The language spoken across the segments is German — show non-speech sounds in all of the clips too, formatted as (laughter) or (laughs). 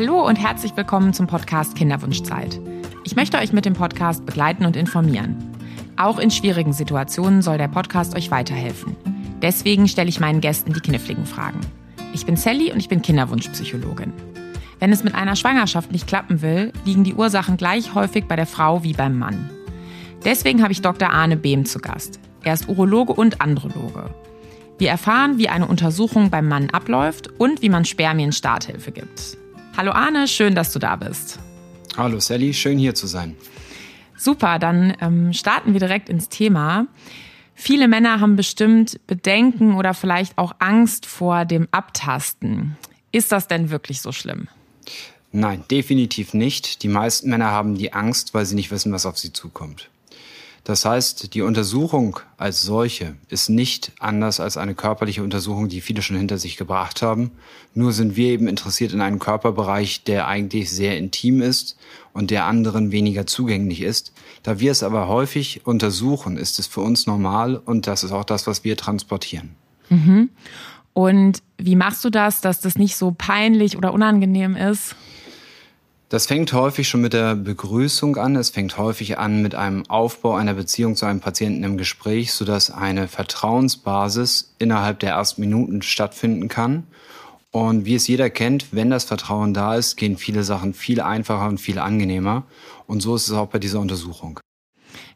Hallo und herzlich willkommen zum Podcast Kinderwunschzeit. Ich möchte euch mit dem Podcast begleiten und informieren. Auch in schwierigen Situationen soll der Podcast euch weiterhelfen. Deswegen stelle ich meinen Gästen die kniffligen Fragen. Ich bin Sally und ich bin Kinderwunschpsychologin. Wenn es mit einer Schwangerschaft nicht klappen will, liegen die Ursachen gleich häufig bei der Frau wie beim Mann. Deswegen habe ich Dr. Arne Behm zu Gast. Er ist Urologe und Androloge. Wir erfahren, wie eine Untersuchung beim Mann abläuft und wie man Spermien Starthilfe gibt. Hallo Arne, schön, dass du da bist. Hallo Sally, schön hier zu sein. Super, dann ähm, starten wir direkt ins Thema. Viele Männer haben bestimmt Bedenken oder vielleicht auch Angst vor dem Abtasten. Ist das denn wirklich so schlimm? Nein, definitiv nicht. Die meisten Männer haben die Angst, weil sie nicht wissen, was auf sie zukommt. Das heißt, die Untersuchung als solche ist nicht anders als eine körperliche Untersuchung, die viele schon hinter sich gebracht haben. Nur sind wir eben interessiert in einem Körperbereich, der eigentlich sehr intim ist und der anderen weniger zugänglich ist. Da wir es aber häufig untersuchen, ist es für uns normal und das ist auch das, was wir transportieren. Mhm. Und wie machst du das, dass das nicht so peinlich oder unangenehm ist? Das fängt häufig schon mit der Begrüßung an. Es fängt häufig an mit einem Aufbau einer Beziehung zu einem Patienten im Gespräch, sodass eine Vertrauensbasis innerhalb der ersten Minuten stattfinden kann. Und wie es jeder kennt, wenn das Vertrauen da ist, gehen viele Sachen viel einfacher und viel angenehmer. Und so ist es auch bei dieser Untersuchung.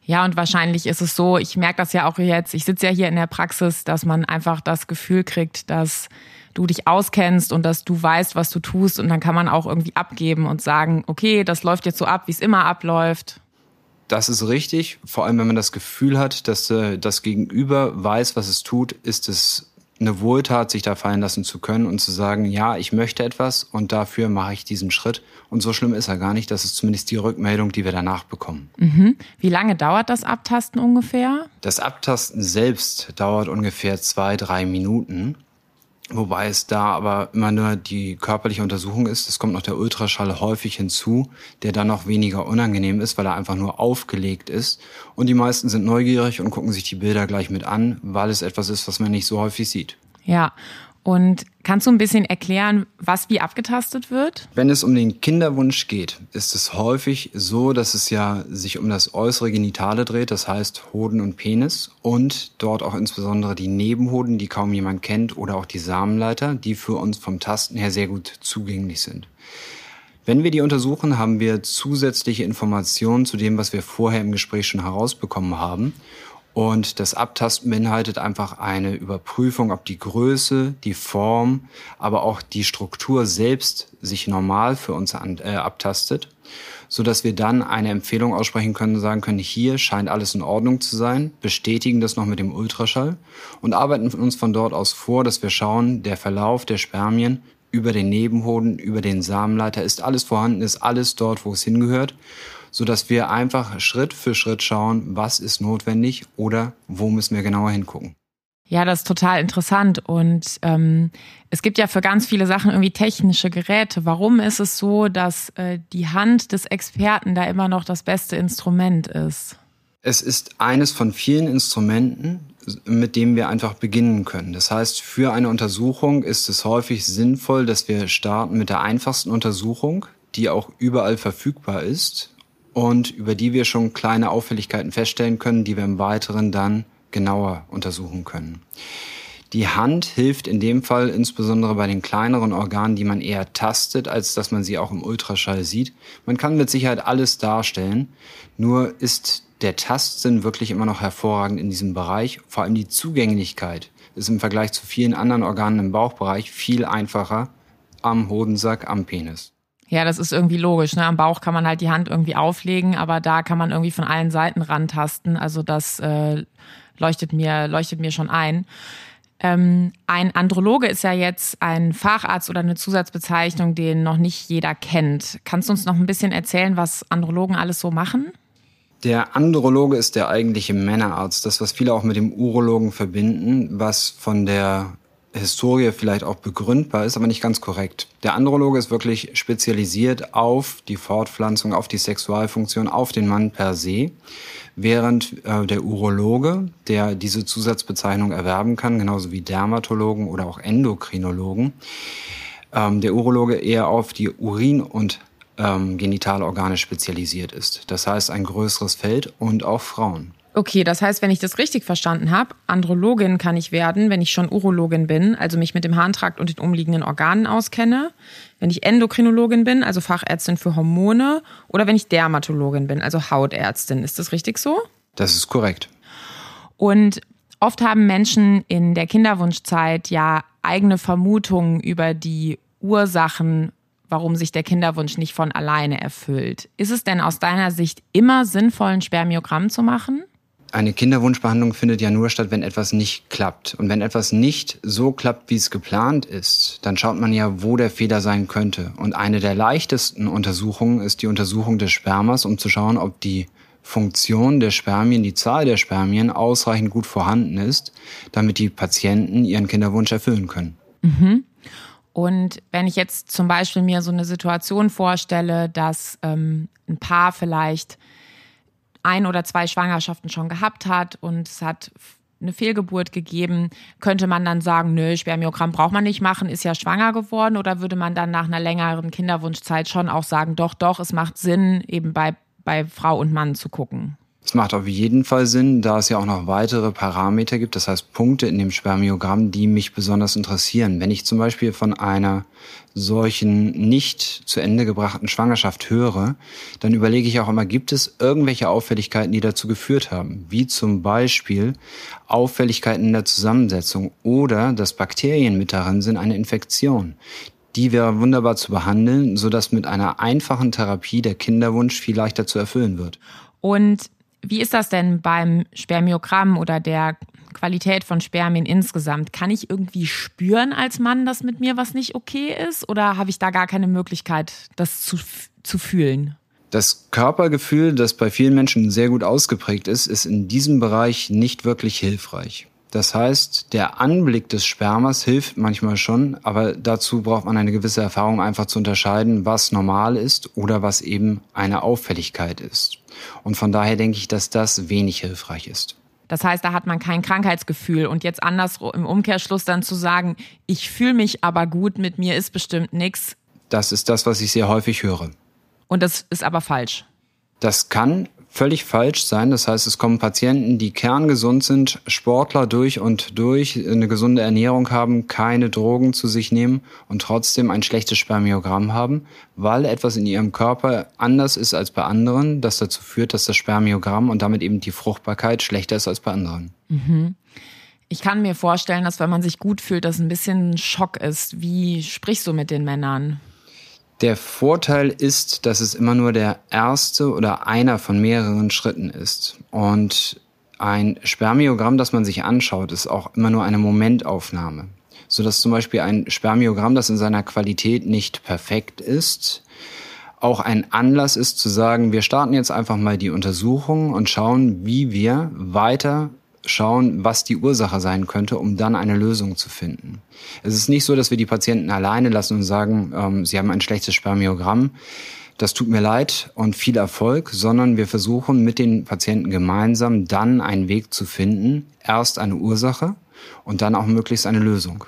Ja, und wahrscheinlich ist es so, ich merke das ja auch jetzt, ich sitze ja hier in der Praxis, dass man einfach das Gefühl kriegt, dass du dich auskennst und dass du weißt, was du tust und dann kann man auch irgendwie abgeben und sagen, okay, das läuft jetzt so ab, wie es immer abläuft. Das ist richtig. Vor allem, wenn man das Gefühl hat, dass äh, das Gegenüber weiß, was es tut, ist es eine Wohltat, sich da fallen lassen zu können und zu sagen, ja, ich möchte etwas und dafür mache ich diesen Schritt. Und so schlimm ist er gar nicht. Das ist zumindest die Rückmeldung, die wir danach bekommen. Mhm. Wie lange dauert das Abtasten ungefähr? Das Abtasten selbst dauert ungefähr zwei, drei Minuten. Wobei es da aber immer nur die körperliche Untersuchung ist. Es kommt noch der Ultraschall häufig hinzu, der dann noch weniger unangenehm ist, weil er einfach nur aufgelegt ist. Und die meisten sind neugierig und gucken sich die Bilder gleich mit an, weil es etwas ist, was man nicht so häufig sieht. Ja, und kannst du ein bisschen erklären, was wie abgetastet wird? Wenn es um den Kinderwunsch geht, ist es häufig so, dass es ja sich um das äußere Genitale dreht, das heißt Hoden und Penis und dort auch insbesondere die Nebenhoden, die kaum jemand kennt, oder auch die Samenleiter, die für uns vom Tasten her sehr gut zugänglich sind. Wenn wir die untersuchen, haben wir zusätzliche Informationen zu dem, was wir vorher im Gespräch schon herausbekommen haben und das Abtasten beinhaltet einfach eine Überprüfung, ob die Größe, die Form, aber auch die Struktur selbst sich normal für uns an, äh, abtastet, so dass wir dann eine Empfehlung aussprechen können, sagen können, hier scheint alles in Ordnung zu sein, bestätigen das noch mit dem Ultraschall und arbeiten uns von dort aus vor, dass wir schauen, der Verlauf der Spermien über den Nebenhoden, über den Samenleiter ist alles vorhanden, ist alles dort, wo es hingehört so dass wir einfach Schritt für Schritt schauen, was ist notwendig oder wo müssen wir genauer hingucken. Ja, das ist total interessant. Und ähm, es gibt ja für ganz viele Sachen irgendwie technische Geräte. Warum ist es so, dass äh, die Hand des Experten da immer noch das beste Instrument ist? Es ist eines von vielen Instrumenten, mit dem wir einfach beginnen können. Das heißt, für eine Untersuchung ist es häufig sinnvoll, dass wir starten mit der einfachsten Untersuchung, die auch überall verfügbar ist und über die wir schon kleine Auffälligkeiten feststellen können, die wir im Weiteren dann genauer untersuchen können. Die Hand hilft in dem Fall insbesondere bei den kleineren Organen, die man eher tastet, als dass man sie auch im Ultraschall sieht. Man kann mit Sicherheit alles darstellen, nur ist der Tastsinn wirklich immer noch hervorragend in diesem Bereich. Vor allem die Zugänglichkeit ist im Vergleich zu vielen anderen Organen im Bauchbereich viel einfacher am Hodensack, am Penis. Ja, das ist irgendwie logisch. Ne? Am Bauch kann man halt die Hand irgendwie auflegen, aber da kann man irgendwie von allen Seiten rantasten. Also das äh, leuchtet mir leuchtet mir schon ein. Ähm, ein Androloge ist ja jetzt ein Facharzt oder eine Zusatzbezeichnung, den noch nicht jeder kennt. Kannst du uns noch ein bisschen erzählen, was Andrologen alles so machen? Der Androloge ist der eigentliche Männerarzt, das, was viele auch mit dem Urologen verbinden, was von der Historie vielleicht auch begründbar ist, aber nicht ganz korrekt. Der Androloge ist wirklich spezialisiert auf die Fortpflanzung, auf die Sexualfunktion, auf den Mann per se, während äh, der Urologe, der diese Zusatzbezeichnung erwerben kann, genauso wie Dermatologen oder auch Endokrinologen, ähm, der Urologe eher auf die Urin- und ähm, Genitalorgane spezialisiert ist. Das heißt ein größeres Feld und auch Frauen. Okay, das heißt, wenn ich das richtig verstanden habe, Andrologin kann ich werden, wenn ich schon Urologin bin, also mich mit dem Harntrakt und den umliegenden Organen auskenne, wenn ich Endokrinologin bin, also Fachärztin für Hormone, oder wenn ich Dermatologin bin, also Hautärztin. Ist das richtig so? Das ist korrekt. Und oft haben Menschen in der Kinderwunschzeit ja eigene Vermutungen über die Ursachen, warum sich der Kinderwunsch nicht von alleine erfüllt. Ist es denn aus deiner Sicht immer sinnvoll, ein Spermiogramm zu machen? Eine Kinderwunschbehandlung findet ja nur statt, wenn etwas nicht klappt. Und wenn etwas nicht so klappt, wie es geplant ist, dann schaut man ja, wo der Fehler sein könnte. Und eine der leichtesten Untersuchungen ist die Untersuchung des Spermas, um zu schauen, ob die Funktion der Spermien, die Zahl der Spermien ausreichend gut vorhanden ist, damit die Patienten ihren Kinderwunsch erfüllen können. Mhm. Und wenn ich jetzt zum Beispiel mir so eine Situation vorstelle, dass ähm, ein Paar vielleicht ein oder zwei Schwangerschaften schon gehabt hat und es hat eine Fehlgeburt gegeben, könnte man dann sagen, nö, Spermiogramm braucht man nicht machen, ist ja schwanger geworden oder würde man dann nach einer längeren Kinderwunschzeit schon auch sagen, doch, doch, es macht Sinn, eben bei, bei Frau und Mann zu gucken? Es macht auf jeden Fall Sinn, da es ja auch noch weitere Parameter gibt, das heißt Punkte in dem Spermiogramm, die mich besonders interessieren. Wenn ich zum Beispiel von einer solchen nicht zu Ende gebrachten Schwangerschaft höre, dann überlege ich auch immer, gibt es irgendwelche Auffälligkeiten, die dazu geführt haben? Wie zum Beispiel Auffälligkeiten in der Zusammensetzung oder dass Bakterien mit darin sind, eine Infektion. Die wäre wunderbar zu behandeln, sodass mit einer einfachen Therapie der Kinderwunsch viel leichter zu erfüllen wird. Und wie ist das denn beim Spermiogramm oder der Qualität von Spermien insgesamt? Kann ich irgendwie spüren als Mann, dass mit mir was nicht okay ist? Oder habe ich da gar keine Möglichkeit, das zu, zu fühlen? Das Körpergefühl, das bei vielen Menschen sehr gut ausgeprägt ist, ist in diesem Bereich nicht wirklich hilfreich. Das heißt, der Anblick des Spermas hilft manchmal schon, aber dazu braucht man eine gewisse Erfahrung, einfach zu unterscheiden, was normal ist oder was eben eine Auffälligkeit ist. Und von daher denke ich, dass das wenig hilfreich ist. Das heißt, da hat man kein Krankheitsgefühl. Und jetzt anders im Umkehrschluss dann zu sagen, ich fühle mich aber gut, mit mir ist bestimmt nichts. Das ist das, was ich sehr häufig höre. Und das ist aber falsch. Das kann völlig falsch sein. Das heißt, es kommen Patienten, die kerngesund sind, Sportler durch und durch, eine gesunde Ernährung haben, keine Drogen zu sich nehmen und trotzdem ein schlechtes Spermiogramm haben, weil etwas in ihrem Körper anders ist als bei anderen, das dazu führt, dass das Spermiogramm und damit eben die Fruchtbarkeit schlechter ist als bei anderen. Mhm. Ich kann mir vorstellen, dass wenn man sich gut fühlt, das ein bisschen Schock ist. Wie sprichst du mit den Männern? Der Vorteil ist, dass es immer nur der erste oder einer von mehreren Schritten ist. Und ein Spermiogramm, das man sich anschaut, ist auch immer nur eine Momentaufnahme. Sodass zum Beispiel ein Spermiogramm, das in seiner Qualität nicht perfekt ist, auch ein Anlass ist zu sagen, wir starten jetzt einfach mal die Untersuchung und schauen, wie wir weiter schauen, was die Ursache sein könnte, um dann eine Lösung zu finden. Es ist nicht so, dass wir die Patienten alleine lassen und sagen, ähm, sie haben ein schlechtes Spermiogramm. Das tut mir leid und viel Erfolg, sondern wir versuchen mit den Patienten gemeinsam dann einen Weg zu finden, erst eine Ursache und dann auch möglichst eine Lösung.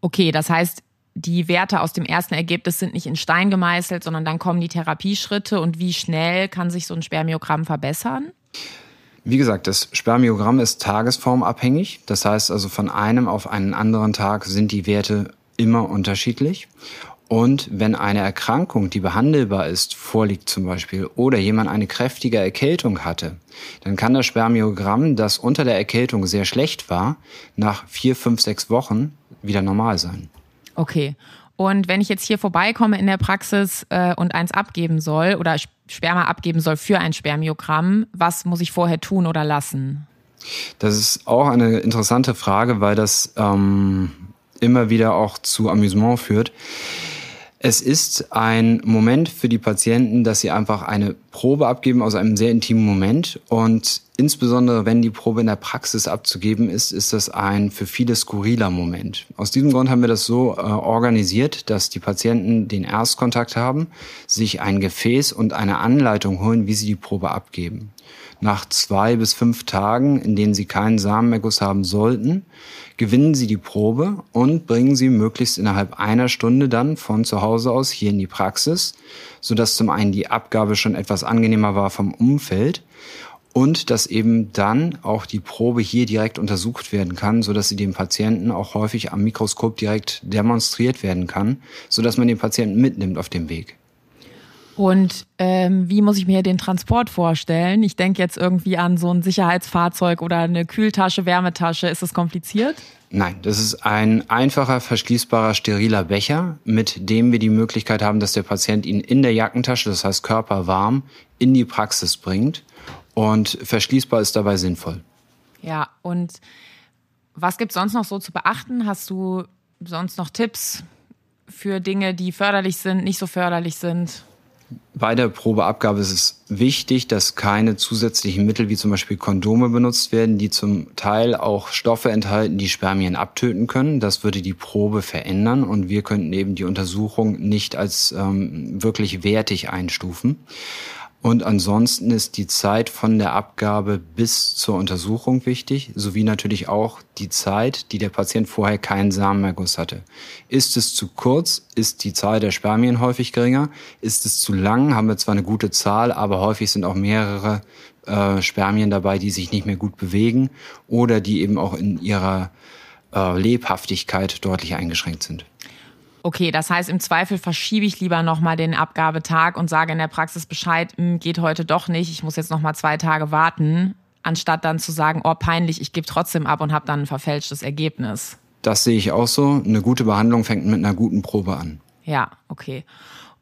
Okay, das heißt, die Werte aus dem ersten Ergebnis sind nicht in Stein gemeißelt, sondern dann kommen die Therapieschritte und wie schnell kann sich so ein Spermiogramm verbessern? Wie gesagt, das Spermiogramm ist tagesformabhängig. Das heißt also von einem auf einen anderen Tag sind die Werte immer unterschiedlich. Und wenn eine Erkrankung, die behandelbar ist, vorliegt zum Beispiel, oder jemand eine kräftige Erkältung hatte, dann kann das Spermiogramm, das unter der Erkältung sehr schlecht war, nach vier, fünf, sechs Wochen wieder normal sein. Okay. Und wenn ich jetzt hier vorbeikomme in der Praxis äh, und eins abgeben soll oder Sperma abgeben soll für ein Spermiogramm, was muss ich vorher tun oder lassen? Das ist auch eine interessante Frage, weil das ähm, immer wieder auch zu Amüsement führt. Es ist ein Moment für die Patienten, dass sie einfach eine Probe abgeben aus einem sehr intimen Moment und Insbesondere wenn die Probe in der Praxis abzugeben ist, ist das ein für viele skurriler Moment. Aus diesem Grund haben wir das so äh, organisiert, dass die Patienten den Erstkontakt haben, sich ein Gefäß und eine Anleitung holen, wie sie die Probe abgeben. Nach zwei bis fünf Tagen, in denen sie keinen Samenerguss haben sollten, gewinnen sie die Probe und bringen sie möglichst innerhalb einer Stunde dann von zu Hause aus hier in die Praxis, sodass zum einen die Abgabe schon etwas angenehmer war vom Umfeld und dass eben dann auch die Probe hier direkt untersucht werden kann, so dass sie dem Patienten auch häufig am Mikroskop direkt demonstriert werden kann, so dass man den Patienten mitnimmt auf dem Weg. Und ähm, wie muss ich mir den Transport vorstellen? Ich denke jetzt irgendwie an so ein Sicherheitsfahrzeug oder eine Kühltasche, Wärmetasche. Ist das kompliziert? Nein, das ist ein einfacher, verschließbarer, steriler Becher, mit dem wir die Möglichkeit haben, dass der Patient ihn in der Jackentasche, das heißt körperwarm, in die Praxis bringt und verschließbar ist dabei sinnvoll. Ja, und was gibt es sonst noch so zu beachten? Hast du sonst noch Tipps für Dinge, die förderlich sind, nicht so förderlich sind? Bei der Probeabgabe ist es wichtig, dass keine zusätzlichen Mittel wie zum Beispiel Kondome benutzt werden, die zum Teil auch Stoffe enthalten, die Spermien abtöten können. Das würde die Probe verändern und wir könnten eben die Untersuchung nicht als ähm, wirklich wertig einstufen. Und ansonsten ist die Zeit von der Abgabe bis zur Untersuchung wichtig, sowie natürlich auch die Zeit, die der Patient vorher keinen Samenerguss hatte. Ist es zu kurz, ist die Zahl der Spermien häufig geringer. Ist es zu lang, haben wir zwar eine gute Zahl, aber häufig sind auch mehrere äh, Spermien dabei, die sich nicht mehr gut bewegen oder die eben auch in ihrer äh, Lebhaftigkeit deutlich eingeschränkt sind. Okay, das heißt, im Zweifel verschiebe ich lieber nochmal den Abgabetag und sage in der Praxis Bescheid, hm, geht heute doch nicht, ich muss jetzt nochmal zwei Tage warten, anstatt dann zu sagen, oh peinlich, ich gebe trotzdem ab und habe dann ein verfälschtes Ergebnis. Das sehe ich auch so. Eine gute Behandlung fängt mit einer guten Probe an. Ja, okay.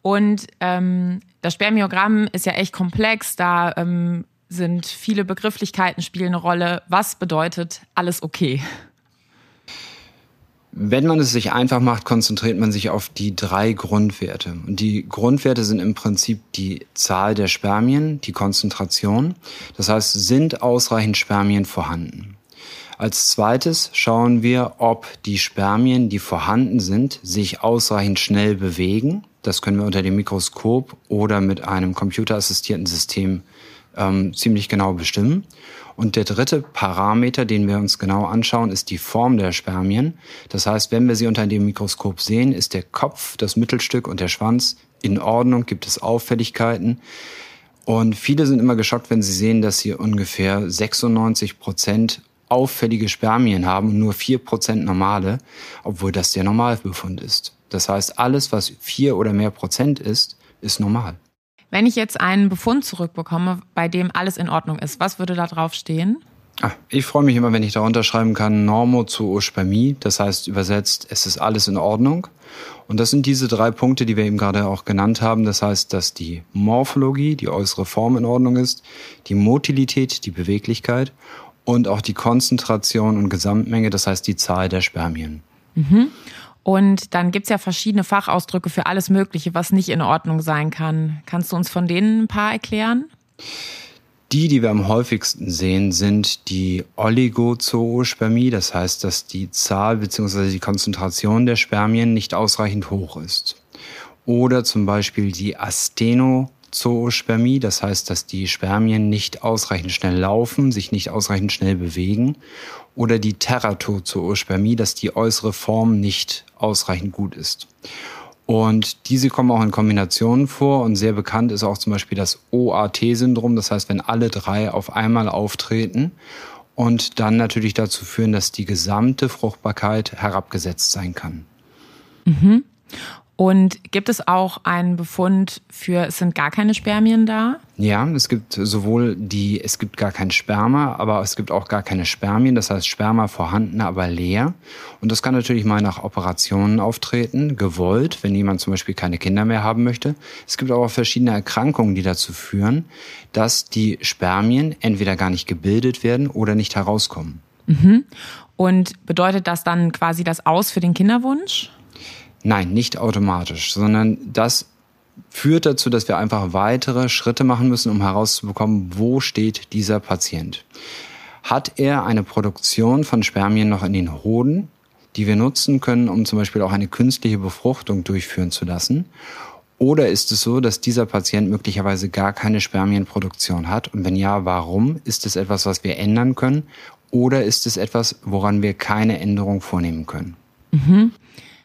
Und ähm, das Spermiogramm ist ja echt komplex. Da ähm, sind viele Begrifflichkeiten spielen eine Rolle. Was bedeutet alles okay? Wenn man es sich einfach macht, konzentriert man sich auf die drei Grundwerte. Und die Grundwerte sind im Prinzip die Zahl der Spermien, die Konzentration. Das heißt, sind ausreichend Spermien vorhanden? Als zweites schauen wir, ob die Spermien, die vorhanden sind, sich ausreichend schnell bewegen. Das können wir unter dem Mikroskop oder mit einem computerassistierten System ähm, ziemlich genau bestimmen. Und der dritte Parameter, den wir uns genau anschauen, ist die Form der Spermien. Das heißt, wenn wir sie unter dem Mikroskop sehen, ist der Kopf, das Mittelstück und der Schwanz in Ordnung, gibt es Auffälligkeiten. Und viele sind immer geschockt, wenn sie sehen, dass sie ungefähr 96 Prozent auffällige Spermien haben und nur vier Prozent normale, obwohl das der Normalbefund ist. Das heißt, alles, was vier oder mehr Prozent ist, ist normal. Wenn ich jetzt einen Befund zurückbekomme, bei dem alles in Ordnung ist, was würde da drauf stehen? Ah, ich freue mich immer, wenn ich da unterschreiben kann, Normozoospamie. Das heißt übersetzt, es ist alles in Ordnung. Und das sind diese drei Punkte, die wir eben gerade auch genannt haben. Das heißt, dass die Morphologie, die äußere Form in Ordnung ist, die Motilität, die Beweglichkeit und auch die Konzentration und Gesamtmenge, das heißt die Zahl der Spermien. Mhm. Und dann gibt's ja verschiedene Fachausdrücke für alles Mögliche, was nicht in Ordnung sein kann. Kannst du uns von denen ein paar erklären? Die, die wir am häufigsten sehen, sind die Oligozoospermie. Das heißt, dass die Zahl bzw. die Konzentration der Spermien nicht ausreichend hoch ist. Oder zum Beispiel die Astenozoospermie. Das heißt, dass die Spermien nicht ausreichend schnell laufen, sich nicht ausreichend schnell bewegen oder die Teratozoospamie, dass die äußere Form nicht ausreichend gut ist. Und diese kommen auch in Kombinationen vor und sehr bekannt ist auch zum Beispiel das OAT-Syndrom, das heißt, wenn alle drei auf einmal auftreten und dann natürlich dazu führen, dass die gesamte Fruchtbarkeit herabgesetzt sein kann. Mhm. Und gibt es auch einen Befund für, es sind gar keine Spermien da? Ja, es gibt sowohl die, es gibt gar kein Sperma, aber es gibt auch gar keine Spermien. Das heißt, Sperma vorhanden, aber leer. Und das kann natürlich mal nach Operationen auftreten, gewollt, wenn jemand zum Beispiel keine Kinder mehr haben möchte. Es gibt aber auch verschiedene Erkrankungen, die dazu führen, dass die Spermien entweder gar nicht gebildet werden oder nicht herauskommen. Mhm. Und bedeutet das dann quasi das Aus für den Kinderwunsch? Nein, nicht automatisch, sondern das führt dazu, dass wir einfach weitere Schritte machen müssen, um herauszubekommen, wo steht dieser Patient. Hat er eine Produktion von Spermien noch in den Hoden, die wir nutzen können, um zum Beispiel auch eine künstliche Befruchtung durchführen zu lassen? Oder ist es so, dass dieser Patient möglicherweise gar keine Spermienproduktion hat? Und wenn ja, warum? Ist es etwas, was wir ändern können? Oder ist es etwas, woran wir keine Änderung vornehmen können? Mhm.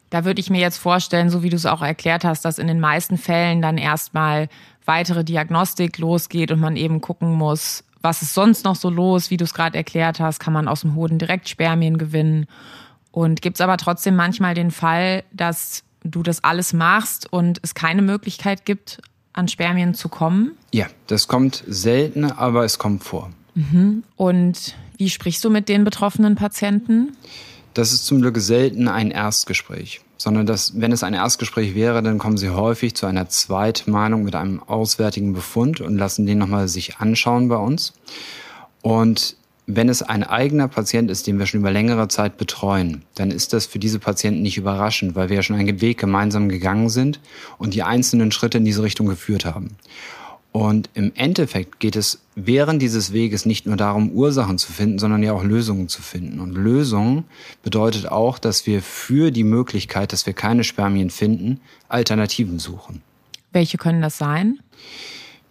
Da würde ich mir jetzt vorstellen, so wie du es auch erklärt hast, dass in den meisten Fällen dann erstmal weitere Diagnostik losgeht und man eben gucken muss, was ist sonst noch so los, wie du es gerade erklärt hast, kann man aus dem Hoden direkt Spermien gewinnen. Und gibt es aber trotzdem manchmal den Fall, dass du das alles machst und es keine Möglichkeit gibt, an Spermien zu kommen? Ja, das kommt selten, aber es kommt vor. Mhm. Und wie sprichst du mit den betroffenen Patienten? Das ist zum Glück selten ein Erstgespräch, sondern dass, wenn es ein Erstgespräch wäre, dann kommen sie häufig zu einer Zweitmeinung mit einem auswärtigen Befund und lassen den nochmal sich anschauen bei uns. Und wenn es ein eigener Patient ist, den wir schon über längere Zeit betreuen, dann ist das für diese Patienten nicht überraschend, weil wir ja schon einen Weg gemeinsam gegangen sind und die einzelnen Schritte in diese Richtung geführt haben. Und im Endeffekt geht es während dieses Weges nicht nur darum, Ursachen zu finden, sondern ja auch Lösungen zu finden. Und Lösungen bedeutet auch, dass wir für die Möglichkeit, dass wir keine Spermien finden, Alternativen suchen. Welche können das sein?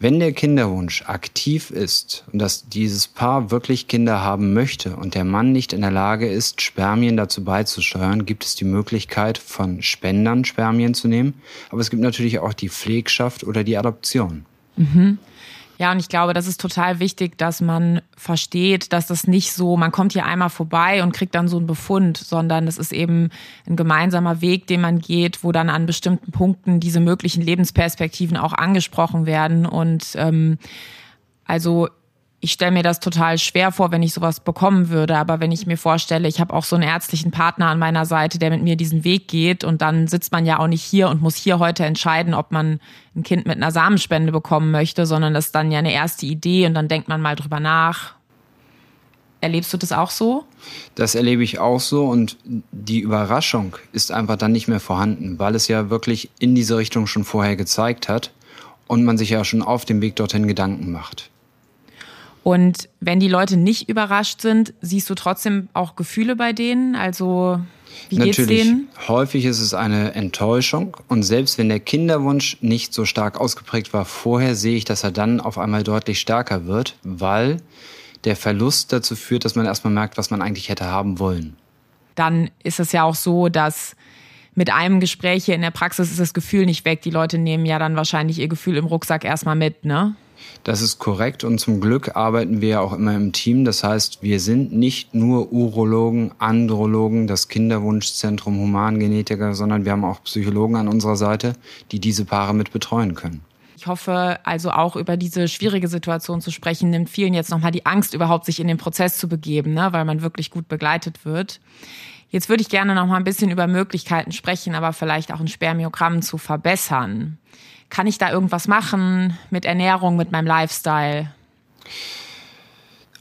Wenn der Kinderwunsch aktiv ist und dass dieses Paar wirklich Kinder haben möchte und der Mann nicht in der Lage ist, Spermien dazu beizusteuern, gibt es die Möglichkeit, von Spendern Spermien zu nehmen. Aber es gibt natürlich auch die Pflegschaft oder die Adoption. Mhm. Ja, und ich glaube, das ist total wichtig, dass man versteht, dass das nicht so, man kommt hier einmal vorbei und kriegt dann so einen Befund, sondern es ist eben ein gemeinsamer Weg, den man geht, wo dann an bestimmten Punkten diese möglichen Lebensperspektiven auch angesprochen werden. Und ähm, also ich stelle mir das total schwer vor, wenn ich sowas bekommen würde. Aber wenn ich mir vorstelle, ich habe auch so einen ärztlichen Partner an meiner Seite, der mit mir diesen Weg geht und dann sitzt man ja auch nicht hier und muss hier heute entscheiden, ob man ein Kind mit einer Samenspende bekommen möchte, sondern das ist dann ja eine erste Idee und dann denkt man mal drüber nach. Erlebst du das auch so? Das erlebe ich auch so und die Überraschung ist einfach dann nicht mehr vorhanden, weil es ja wirklich in diese Richtung schon vorher gezeigt hat und man sich ja schon auf dem Weg dorthin Gedanken macht. Und wenn die Leute nicht überrascht sind, siehst du trotzdem auch Gefühle bei denen? Also wie geht's Natürlich. denen? Häufig ist es eine Enttäuschung und selbst wenn der Kinderwunsch nicht so stark ausgeprägt war vorher, sehe ich, dass er dann auf einmal deutlich stärker wird, weil der Verlust dazu führt, dass man erstmal merkt, was man eigentlich hätte haben wollen. Dann ist es ja auch so, dass mit einem Gespräch hier in der Praxis ist das Gefühl nicht weg. Die Leute nehmen ja dann wahrscheinlich ihr Gefühl im Rucksack erstmal mit, ne? Das ist korrekt und zum Glück arbeiten wir ja auch immer im Team. Das heißt, wir sind nicht nur Urologen, Andrologen, das Kinderwunschzentrum Humangenetiker, sondern wir haben auch Psychologen an unserer Seite, die diese Paare mit betreuen können. Ich hoffe also auch über diese schwierige Situation zu sprechen, nimmt vielen jetzt nochmal die Angst, überhaupt sich in den Prozess zu begeben, ne? weil man wirklich gut begleitet wird. Jetzt würde ich gerne noch mal ein bisschen über Möglichkeiten sprechen, aber vielleicht auch ein Spermiogramm zu verbessern. Kann ich da irgendwas machen mit Ernährung, mit meinem Lifestyle?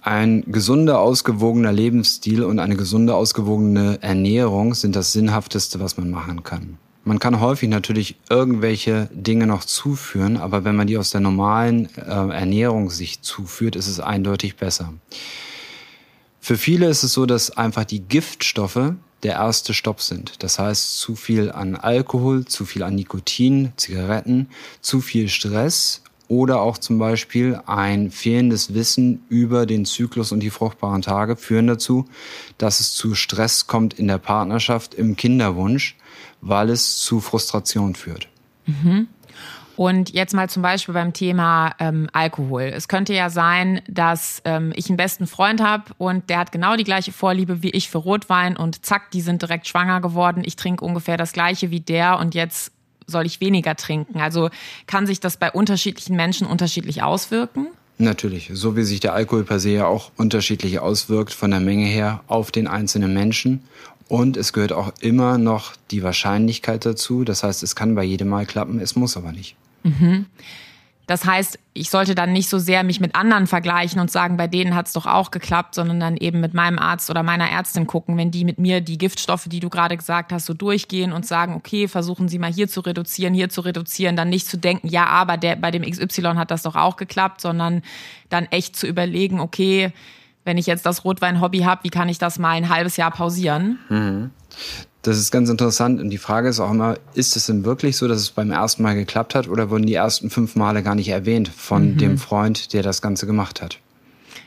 Ein gesunder, ausgewogener Lebensstil und eine gesunde, ausgewogene Ernährung sind das Sinnhafteste, was man machen kann. Man kann häufig natürlich irgendwelche Dinge noch zuführen, aber wenn man die aus der normalen äh, Ernährung sich zuführt, ist es eindeutig besser. Für viele ist es so, dass einfach die Giftstoffe der erste Stopp sind. Das heißt, zu viel an Alkohol, zu viel an Nikotin, Zigaretten, zu viel Stress oder auch zum Beispiel ein fehlendes Wissen über den Zyklus und die fruchtbaren Tage führen dazu, dass es zu Stress kommt in der Partnerschaft, im Kinderwunsch, weil es zu Frustration führt. Mhm. Und jetzt mal zum Beispiel beim Thema ähm, Alkohol. Es könnte ja sein, dass ähm, ich einen besten Freund habe und der hat genau die gleiche Vorliebe wie ich für Rotwein und zack, die sind direkt schwanger geworden. Ich trinke ungefähr das gleiche wie der und jetzt soll ich weniger trinken. Also kann sich das bei unterschiedlichen Menschen unterschiedlich auswirken? Natürlich, so wie sich der Alkohol per se ja auch unterschiedlich auswirkt von der Menge her auf den einzelnen Menschen. Und es gehört auch immer noch die Wahrscheinlichkeit dazu. Das heißt, es kann bei jedem Mal klappen, es muss aber nicht. Mhm. Das heißt, ich sollte dann nicht so sehr mich mit anderen vergleichen und sagen, bei denen hat's doch auch geklappt, sondern dann eben mit meinem Arzt oder meiner Ärztin gucken, wenn die mit mir die Giftstoffe, die du gerade gesagt hast, so durchgehen und sagen, okay, versuchen Sie mal hier zu reduzieren, hier zu reduzieren, dann nicht zu denken, ja, aber der, bei dem XY hat das doch auch geklappt, sondern dann echt zu überlegen, okay, wenn ich jetzt das Rotwein-Hobby habe, wie kann ich das mal ein halbes Jahr pausieren? Mhm. Das ist ganz interessant. Und die Frage ist auch immer, ist es denn wirklich so, dass es beim ersten Mal geklappt hat oder wurden die ersten fünf Male gar nicht erwähnt von mhm. dem Freund, der das Ganze gemacht hat?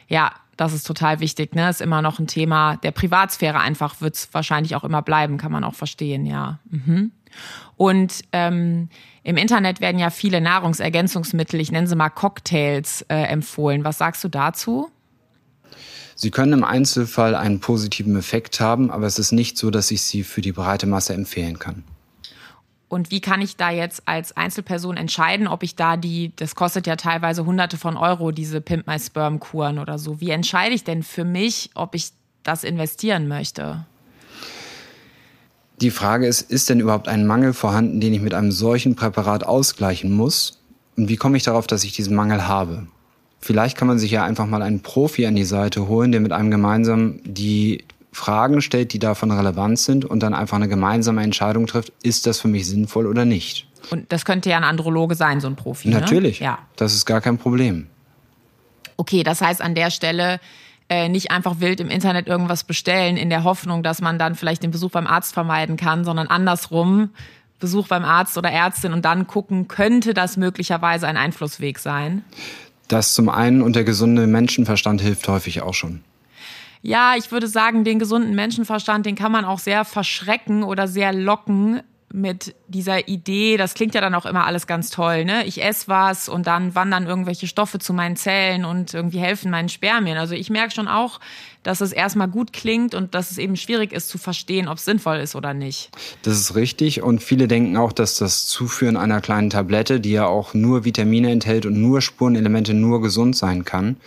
Ja, das ist total wichtig. Ne? Ist immer noch ein Thema der Privatsphäre einfach, wird es wahrscheinlich auch immer bleiben, kann man auch verstehen, ja. Mhm. Und ähm, im Internet werden ja viele Nahrungsergänzungsmittel, ich nenne sie mal Cocktails, äh, empfohlen. Was sagst du dazu? Sie können im Einzelfall einen positiven Effekt haben, aber es ist nicht so, dass ich sie für die breite Masse empfehlen kann. Und wie kann ich da jetzt als Einzelperson entscheiden, ob ich da die, das kostet ja teilweise hunderte von Euro, diese Pimp My Sperm Kuren oder so. Wie entscheide ich denn für mich, ob ich das investieren möchte? Die Frage ist, ist denn überhaupt ein Mangel vorhanden, den ich mit einem solchen Präparat ausgleichen muss? Und wie komme ich darauf, dass ich diesen Mangel habe? Vielleicht kann man sich ja einfach mal einen Profi an die Seite holen, der mit einem gemeinsam die Fragen stellt, die davon relevant sind und dann einfach eine gemeinsame Entscheidung trifft, ist das für mich sinnvoll oder nicht. Und das könnte ja ein Androloge sein, so ein Profi. Ne? Natürlich. Ne? Ja. Das ist gar kein Problem. Okay, das heißt an der Stelle äh, nicht einfach wild im Internet irgendwas bestellen in der Hoffnung, dass man dann vielleicht den Besuch beim Arzt vermeiden kann, sondern andersrum Besuch beim Arzt oder Ärztin und dann gucken, könnte das möglicherweise ein Einflussweg sein? Das zum einen und der gesunde Menschenverstand hilft häufig auch schon. Ja, ich würde sagen, den gesunden Menschenverstand, den kann man auch sehr verschrecken oder sehr locken mit dieser Idee, das klingt ja dann auch immer alles ganz toll, ne? Ich esse was und dann wandern irgendwelche Stoffe zu meinen Zellen und irgendwie helfen meinen Spermien. Also ich merke schon auch, dass es erstmal gut klingt und dass es eben schwierig ist zu verstehen, ob es sinnvoll ist oder nicht. Das ist richtig und viele denken auch, dass das Zuführen einer kleinen Tablette, die ja auch nur Vitamine enthält und nur Spurenelemente nur gesund sein kann.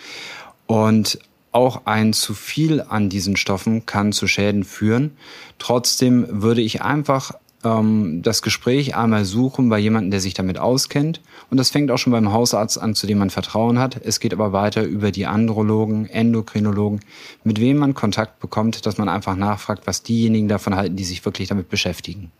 Und auch ein zu viel an diesen Stoffen kann zu Schäden führen. Trotzdem würde ich einfach ähm, das Gespräch einmal suchen bei jemandem, der sich damit auskennt. Und das fängt auch schon beim Hausarzt an, zu dem man Vertrauen hat. Es geht aber weiter über die Andrologen, Endokrinologen, mit wem man Kontakt bekommt, dass man einfach nachfragt, was diejenigen davon halten, die sich wirklich damit beschäftigen.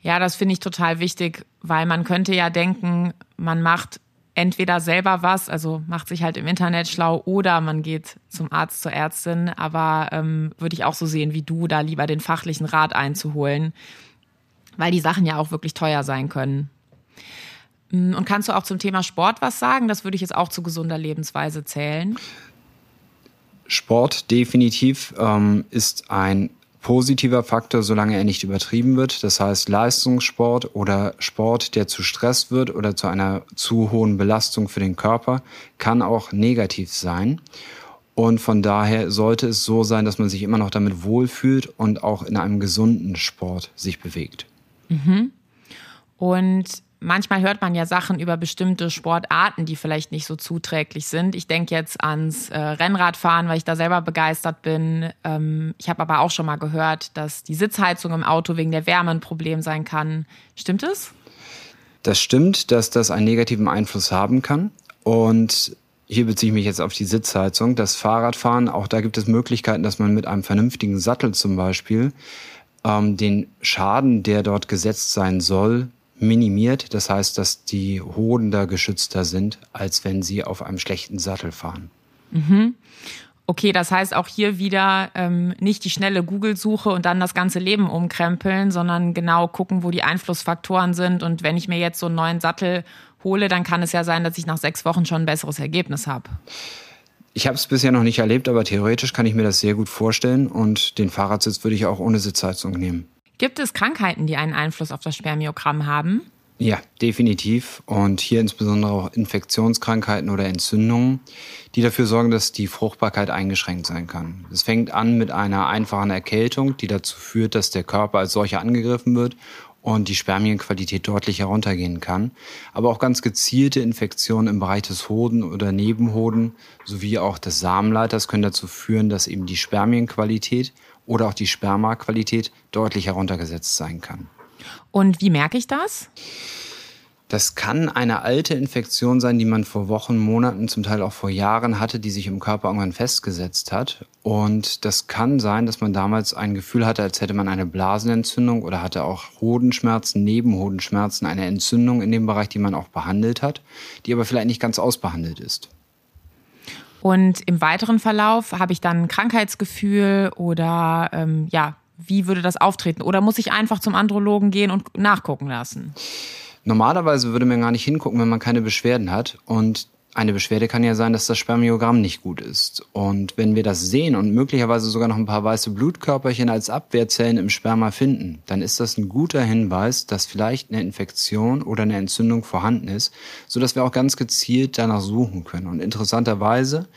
Ja, das finde ich total wichtig, weil man könnte ja denken, man macht entweder selber was, also macht sich halt im Internet schlau, oder man geht zum Arzt, zur Ärztin. Aber ähm, würde ich auch so sehen wie du, da lieber den fachlichen Rat einzuholen weil die Sachen ja auch wirklich teuer sein können. Mm, und kannst du auch zum Thema Sport was sagen? Das würde ich jetzt auch zu gesunder Lebensweise zählen. Sport definitiv ähm, ist ein positiver Faktor, solange er nicht übertrieben wird. Das heißt, Leistungssport oder Sport, der zu Stress wird oder zu einer zu hohen Belastung für den Körper, kann auch negativ sein. Und von daher sollte es so sein, dass man sich immer noch damit wohlfühlt und auch in einem gesunden Sport sich bewegt. Mhm. Und manchmal hört man ja Sachen über bestimmte Sportarten, die vielleicht nicht so zuträglich sind. Ich denke jetzt ans äh, Rennradfahren, weil ich da selber begeistert bin. Ähm, ich habe aber auch schon mal gehört, dass die Sitzheizung im Auto wegen der Wärme ein Problem sein kann. Stimmt es? Das stimmt, dass das einen negativen Einfluss haben kann. Und hier beziehe ich mich jetzt auf die Sitzheizung. Das Fahrradfahren, auch da gibt es Möglichkeiten, dass man mit einem vernünftigen Sattel zum Beispiel ähm, den Schaden, der dort gesetzt sein soll, minimiert. Das heißt, dass die Hoden da geschützter sind, als wenn sie auf einem schlechten Sattel fahren. Mhm. Okay, das heißt auch hier wieder ähm, nicht die schnelle Google-Suche und dann das ganze Leben umkrempeln, sondern genau gucken, wo die Einflussfaktoren sind. Und wenn ich mir jetzt so einen neuen Sattel hole, dann kann es ja sein, dass ich nach sechs Wochen schon ein besseres Ergebnis habe. Ich habe es bisher noch nicht erlebt, aber theoretisch kann ich mir das sehr gut vorstellen und den Fahrradsitz würde ich auch ohne Sitzheizung nehmen. Gibt es Krankheiten, die einen Einfluss auf das Spermiogramm haben? Ja, definitiv. Und hier insbesondere auch Infektionskrankheiten oder Entzündungen, die dafür sorgen, dass die Fruchtbarkeit eingeschränkt sein kann. Es fängt an mit einer einfachen Erkältung, die dazu führt, dass der Körper als solcher angegriffen wird und die Spermienqualität deutlich heruntergehen kann. Aber auch ganz gezielte Infektionen im Bereich des Hoden oder Nebenhoden sowie auch des Samenleiters können dazu führen, dass eben die Spermienqualität oder auch die Spermaqualität deutlich heruntergesetzt sein kann. Und wie merke ich das? Das kann eine alte Infektion sein, die man vor Wochen, Monaten, zum Teil auch vor Jahren hatte, die sich im Körper irgendwann festgesetzt hat. Und das kann sein, dass man damals ein Gefühl hatte, als hätte man eine Blasenentzündung oder hatte auch Hodenschmerzen, Nebenhodenschmerzen, eine Entzündung in dem Bereich, die man auch behandelt hat, die aber vielleicht nicht ganz ausbehandelt ist. Und im weiteren Verlauf habe ich dann ein Krankheitsgefühl oder ähm, ja, wie würde das auftreten? Oder muss ich einfach zum Andrologen gehen und nachgucken lassen? Normalerweise würde man gar nicht hingucken, wenn man keine Beschwerden hat. Und eine Beschwerde kann ja sein, dass das Spermiogramm nicht gut ist. Und wenn wir das sehen und möglicherweise sogar noch ein paar weiße Blutkörperchen als Abwehrzellen im Sperma finden, dann ist das ein guter Hinweis, dass vielleicht eine Infektion oder eine Entzündung vorhanden ist, sodass wir auch ganz gezielt danach suchen können. Und interessanterweise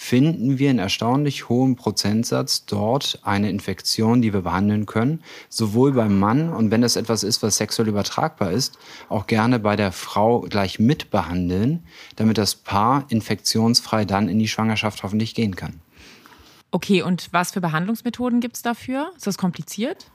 finden wir in erstaunlich hohem Prozentsatz dort eine Infektion, die wir behandeln können, sowohl beim Mann und wenn das etwas ist, was sexuell übertragbar ist, auch gerne bei der Frau gleich mit behandeln, damit das Paar infektionsfrei dann in die Schwangerschaft hoffentlich gehen kann. Okay, und was für Behandlungsmethoden gibt es dafür? Ist das kompliziert?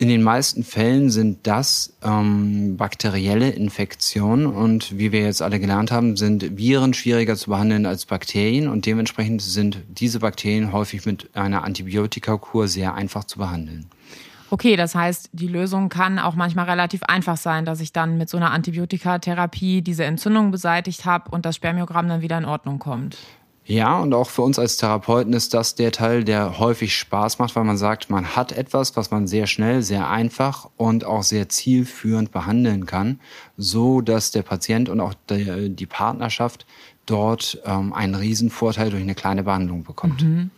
In den meisten Fällen sind das ähm, bakterielle Infektionen und wie wir jetzt alle gelernt haben, sind Viren schwieriger zu behandeln als Bakterien und dementsprechend sind diese Bakterien häufig mit einer Antibiotikakur sehr einfach zu behandeln. Okay, das heißt, die Lösung kann auch manchmal relativ einfach sein, dass ich dann mit so einer Antibiotikatherapie diese Entzündung beseitigt habe und das Spermiogramm dann wieder in Ordnung kommt. Ja, und auch für uns als Therapeuten ist das der Teil, der häufig Spaß macht, weil man sagt, man hat etwas, was man sehr schnell, sehr einfach und auch sehr zielführend behandeln kann, so dass der Patient und auch die Partnerschaft dort ähm, einen Riesenvorteil durch eine kleine Behandlung bekommt. Mhm.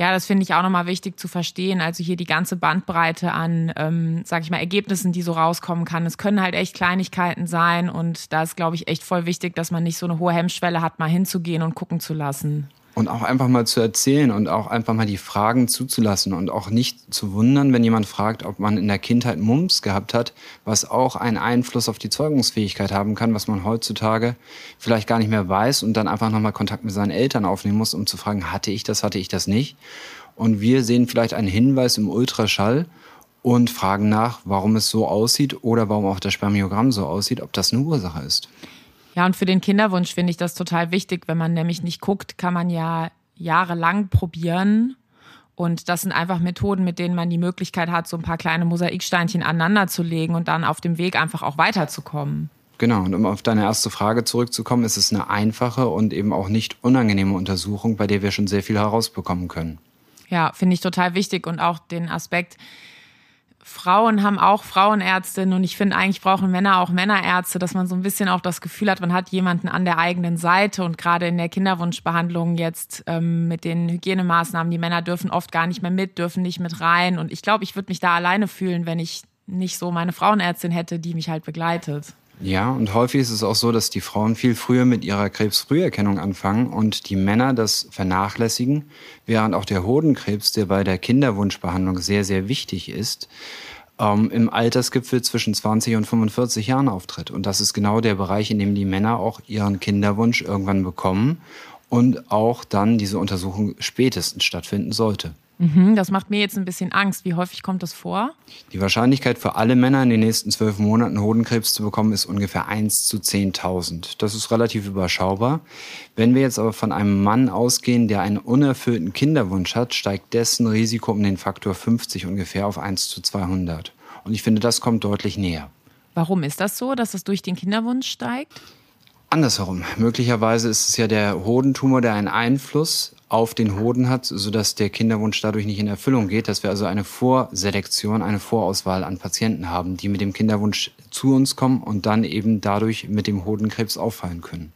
Ja, das finde ich auch nochmal wichtig zu verstehen. Also hier die ganze Bandbreite an, ähm, sag ich mal, Ergebnissen, die so rauskommen kann. Es können halt echt Kleinigkeiten sein und da ist, glaube ich, echt voll wichtig, dass man nicht so eine hohe Hemmschwelle hat, mal hinzugehen und gucken zu lassen. Und auch einfach mal zu erzählen und auch einfach mal die Fragen zuzulassen und auch nicht zu wundern, wenn jemand fragt, ob man in der Kindheit Mumps gehabt hat, was auch einen Einfluss auf die Zeugungsfähigkeit haben kann, was man heutzutage vielleicht gar nicht mehr weiß und dann einfach nochmal Kontakt mit seinen Eltern aufnehmen muss, um zu fragen, hatte ich das, hatte ich das nicht. Und wir sehen vielleicht einen Hinweis im Ultraschall und fragen nach, warum es so aussieht oder warum auch das Spermiogramm so aussieht, ob das eine Ursache ist. Ja, und für den Kinderwunsch finde ich das total wichtig. Wenn man nämlich nicht guckt, kann man ja jahrelang probieren. Und das sind einfach Methoden, mit denen man die Möglichkeit hat, so ein paar kleine Mosaiksteinchen aneinander zu legen und dann auf dem Weg einfach auch weiterzukommen. Genau, und um auf deine erste Frage zurückzukommen, ist es eine einfache und eben auch nicht unangenehme Untersuchung, bei der wir schon sehr viel herausbekommen können. Ja, finde ich total wichtig und auch den Aspekt, Frauen haben auch Frauenärztinnen und ich finde eigentlich brauchen Männer auch Männerärzte, dass man so ein bisschen auch das Gefühl hat, man hat jemanden an der eigenen Seite und gerade in der Kinderwunschbehandlung jetzt ähm, mit den Hygienemaßnahmen, die Männer dürfen oft gar nicht mehr mit, dürfen nicht mit rein und ich glaube, ich würde mich da alleine fühlen, wenn ich nicht so meine Frauenärztin hätte, die mich halt begleitet. Ja, und häufig ist es auch so, dass die Frauen viel früher mit ihrer Krebsfrüherkennung anfangen und die Männer das vernachlässigen, während auch der Hodenkrebs, der bei der Kinderwunschbehandlung sehr, sehr wichtig ist, ähm, im Altersgipfel zwischen 20 und 45 Jahren auftritt. Und das ist genau der Bereich, in dem die Männer auch ihren Kinderwunsch irgendwann bekommen und auch dann diese Untersuchung spätestens stattfinden sollte. Mhm, das macht mir jetzt ein bisschen Angst. Wie häufig kommt das vor? Die Wahrscheinlichkeit für alle Männer in den nächsten zwölf Monaten Hodenkrebs zu bekommen ist ungefähr 1 zu 10.000. Das ist relativ überschaubar. Wenn wir jetzt aber von einem Mann ausgehen, der einen unerfüllten Kinderwunsch hat, steigt dessen Risiko um den Faktor 50 ungefähr auf 1 zu 200. Und ich finde, das kommt deutlich näher. Warum ist das so, dass es durch den Kinderwunsch steigt? Andersherum. Möglicherweise ist es ja der Hodentumor, der einen Einfluss auf den Hoden hat, sodass der Kinderwunsch dadurch nicht in Erfüllung geht, dass wir also eine Vorselektion, eine Vorauswahl an Patienten haben, die mit dem Kinderwunsch zu uns kommen und dann eben dadurch mit dem Hodenkrebs auffallen können.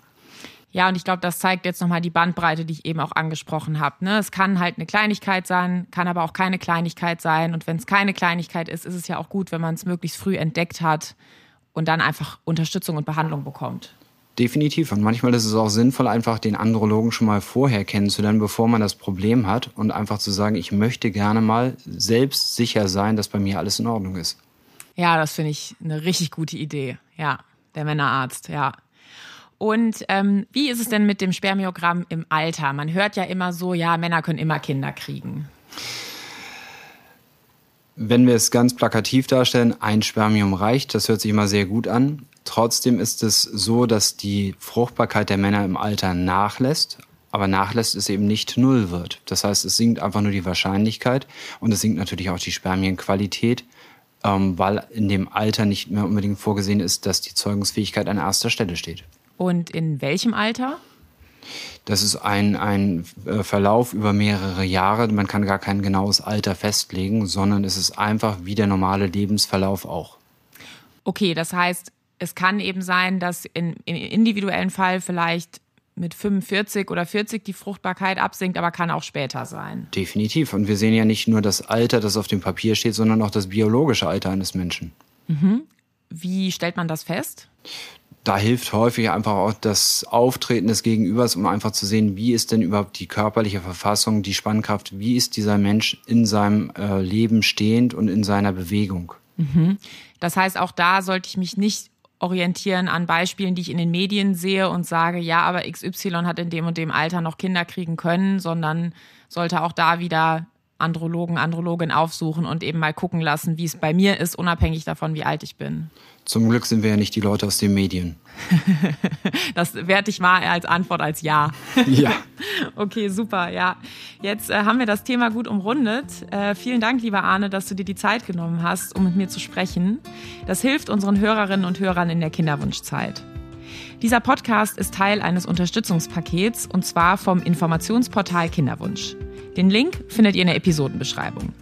Ja, und ich glaube, das zeigt jetzt nochmal die Bandbreite, die ich eben auch angesprochen habe. Ne? Es kann halt eine Kleinigkeit sein, kann aber auch keine Kleinigkeit sein. Und wenn es keine Kleinigkeit ist, ist es ja auch gut, wenn man es möglichst früh entdeckt hat und dann einfach Unterstützung und Behandlung bekommt. Definitiv. Und manchmal ist es auch sinnvoll, einfach den Andrologen schon mal vorher kennenzulernen, bevor man das Problem hat und einfach zu sagen, ich möchte gerne mal selbst sicher sein, dass bei mir alles in Ordnung ist. Ja, das finde ich eine richtig gute Idee. Ja, der Männerarzt, ja. Und ähm, wie ist es denn mit dem Spermiogramm im Alter? Man hört ja immer so, ja, Männer können immer Kinder kriegen. Wenn wir es ganz plakativ darstellen, ein Spermium reicht, das hört sich immer sehr gut an. Trotzdem ist es so, dass die Fruchtbarkeit der Männer im Alter nachlässt, aber nachlässt es eben nicht null wird. Das heißt, es sinkt einfach nur die Wahrscheinlichkeit und es sinkt natürlich auch die Spermienqualität, ähm, weil in dem Alter nicht mehr unbedingt vorgesehen ist, dass die Zeugungsfähigkeit an erster Stelle steht. Und in welchem Alter? Das ist ein, ein äh, Verlauf über mehrere Jahre. Man kann gar kein genaues Alter festlegen, sondern es ist einfach wie der normale Lebensverlauf auch. Okay, das heißt, es kann eben sein, dass in, im individuellen Fall vielleicht mit 45 oder 40 die Fruchtbarkeit absinkt, aber kann auch später sein. Definitiv. Und wir sehen ja nicht nur das Alter, das auf dem Papier steht, sondern auch das biologische Alter eines Menschen. Mhm. Wie stellt man das fest? Da hilft häufig einfach auch das Auftreten des Gegenübers, um einfach zu sehen, wie ist denn überhaupt die körperliche Verfassung, die Spannkraft, wie ist dieser Mensch in seinem äh, Leben stehend und in seiner Bewegung. Mhm. Das heißt, auch da sollte ich mich nicht orientieren an Beispielen, die ich in den Medien sehe und sage, ja, aber XY hat in dem und dem Alter noch Kinder kriegen können, sondern sollte auch da wieder Andrologen, Andrologin aufsuchen und eben mal gucken lassen, wie es bei mir ist, unabhängig davon, wie alt ich bin. Zum Glück sind wir ja nicht die Leute aus den Medien. (laughs) das werte ich mal als Antwort als Ja. (laughs) Ja. (laughs) okay, super, ja. Jetzt äh, haben wir das Thema gut umrundet. Äh, vielen Dank, lieber Arne, dass du dir die Zeit genommen hast, um mit mir zu sprechen. Das hilft unseren Hörerinnen und Hörern in der Kinderwunschzeit. Dieser Podcast ist Teil eines Unterstützungspakets und zwar vom Informationsportal Kinderwunsch. Den Link findet ihr in der Episodenbeschreibung.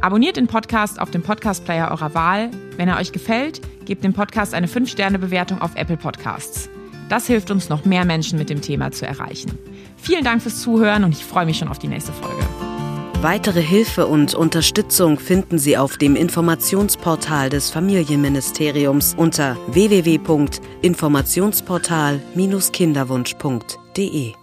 Abonniert den Podcast auf dem Podcast-Player eurer Wahl. Wenn er euch gefällt, gebt dem Podcast eine 5-Sterne-Bewertung auf Apple Podcasts. Das hilft uns, noch mehr Menschen mit dem Thema zu erreichen. Vielen Dank fürs Zuhören und ich freue mich schon auf die nächste Folge. Weitere Hilfe und Unterstützung finden Sie auf dem Informationsportal des Familienministeriums unter www.informationsportal-kinderwunsch.de.